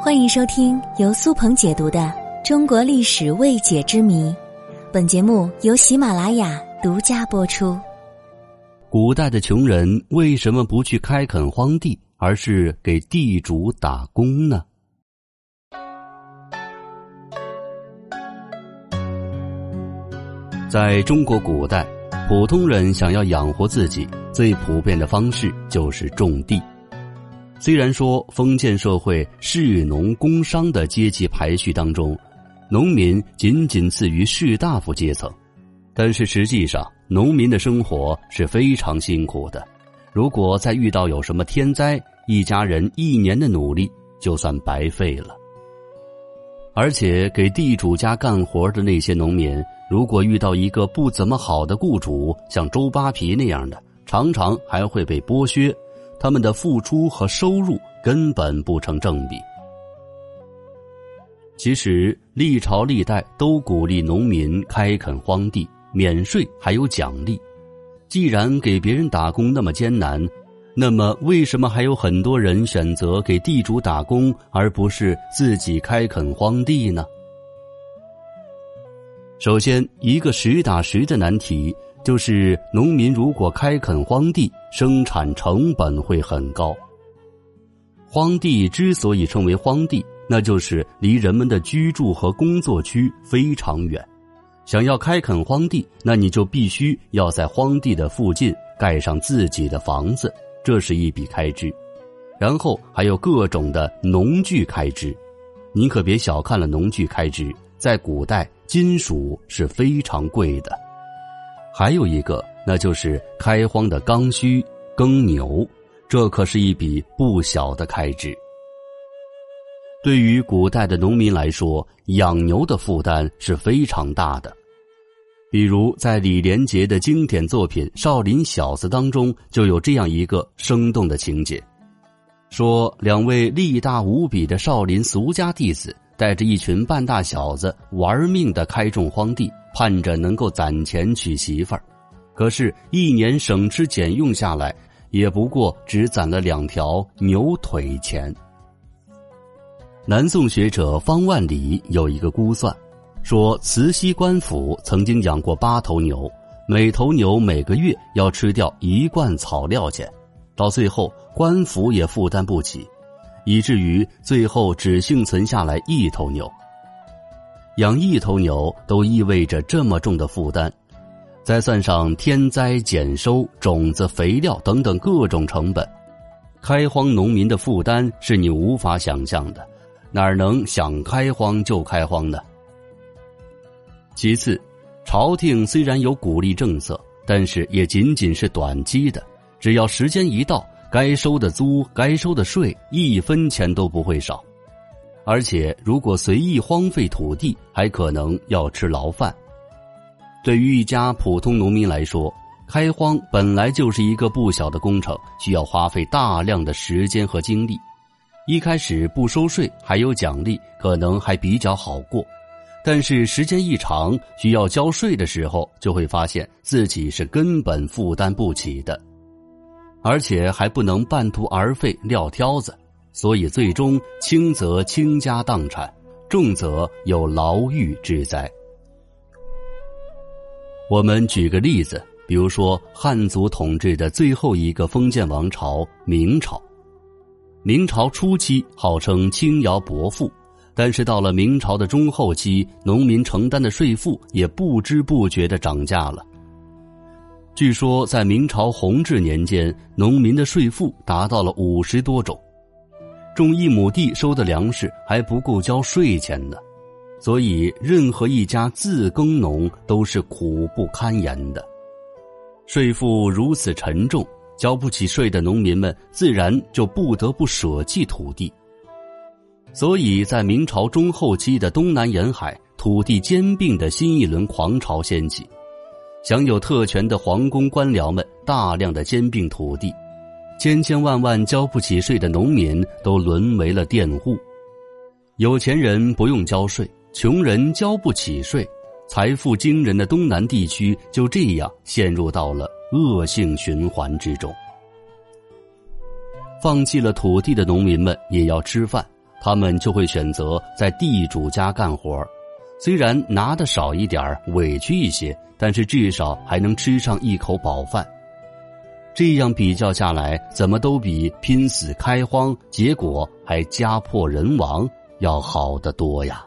欢迎收听由苏鹏解读的《中国历史未解之谜》，本节目由喜马拉雅独家播出。古代的穷人为什么不去开垦荒地，而是给地主打工呢？在中国古代，普通人想要养活自己，最普遍的方式就是种地。虽然说封建社会士农工商的阶级排序当中，农民仅仅次于士大夫阶层，但是实际上，农民的生活是非常辛苦的。如果再遇到有什么天灾，一家人一年的努力就算白费了。而且给地主家干活的那些农民。如果遇到一个不怎么好的雇主，像周扒皮那样的，常常还会被剥削，他们的付出和收入根本不成正比。其实历朝历代都鼓励农民开垦荒地，免税还有奖励。既然给别人打工那么艰难，那么为什么还有很多人选择给地主打工，而不是自己开垦荒地呢？首先，一个实打实的难题就是，农民如果开垦荒地，生产成本会很高。荒地之所以称为荒地，那就是离人们的居住和工作区非常远。想要开垦荒地，那你就必须要在荒地的附近盖上自己的房子，这是一笔开支。然后还有各种的农具开支，你可别小看了农具开支，在古代。金属是非常贵的，还有一个，那就是开荒的刚需耕牛，这可是一笔不小的开支。对于古代的农民来说，养牛的负担是非常大的。比如在李连杰的经典作品《少林小子》当中，就有这样一个生动的情节，说两位力大无比的少林俗家弟子。带着一群半大小子玩命的开种荒地，盼着能够攒钱娶媳妇儿，可是，一年省吃俭用下来，也不过只攒了两条牛腿钱。南宋学者方万里有一个估算，说慈溪官府曾经养过八头牛，每头牛每个月要吃掉一罐草料钱，到最后官府也负担不起。以至于最后只幸存下来一头牛。养一头牛都意味着这么重的负担，再算上天灾减收、种子、肥料等等各种成本，开荒农民的负担是你无法想象的，哪能想开荒就开荒呢？其次，朝廷虽然有鼓励政策，但是也仅仅是短期的，只要时间一到。该收的租、该收的税，一分钱都不会少，而且如果随意荒废土地，还可能要吃牢饭。对于一家普通农民来说，开荒本来就是一个不小的工程，需要花费大量的时间和精力。一开始不收税还有奖励，可能还比较好过，但是时间一长，需要交税的时候，就会发现自己是根本负担不起的。而且还不能半途而废撂挑子，所以最终轻则倾家荡产，重则有牢狱之灾。我们举个例子，比如说汉族统治的最后一个封建王朝明朝。明朝初期号称轻徭薄赋，但是到了明朝的中后期，农民承担的税赋也不知不觉的涨价了。据说，在明朝弘治年间，农民的税赋达到了五十多种，种一亩地收的粮食还不够交税钱呢，所以任何一家自耕农都是苦不堪言的。税负如此沉重，交不起税的农民们自然就不得不舍弃土地。所以在明朝中后期的东南沿海，土地兼并的新一轮狂潮掀起。享有特权的皇宫官僚们大量的兼并土地，千千万万交不起税的农民都沦为了佃户。有钱人不用交税，穷人交不起税，财富惊人的东南地区就这样陷入到了恶性循环之中。放弃了土地的农民们也要吃饭，他们就会选择在地主家干活虽然拿的少一点委屈一些，但是至少还能吃上一口饱饭。这样比较下来，怎么都比拼死开荒，结果还家破人亡要好得多呀。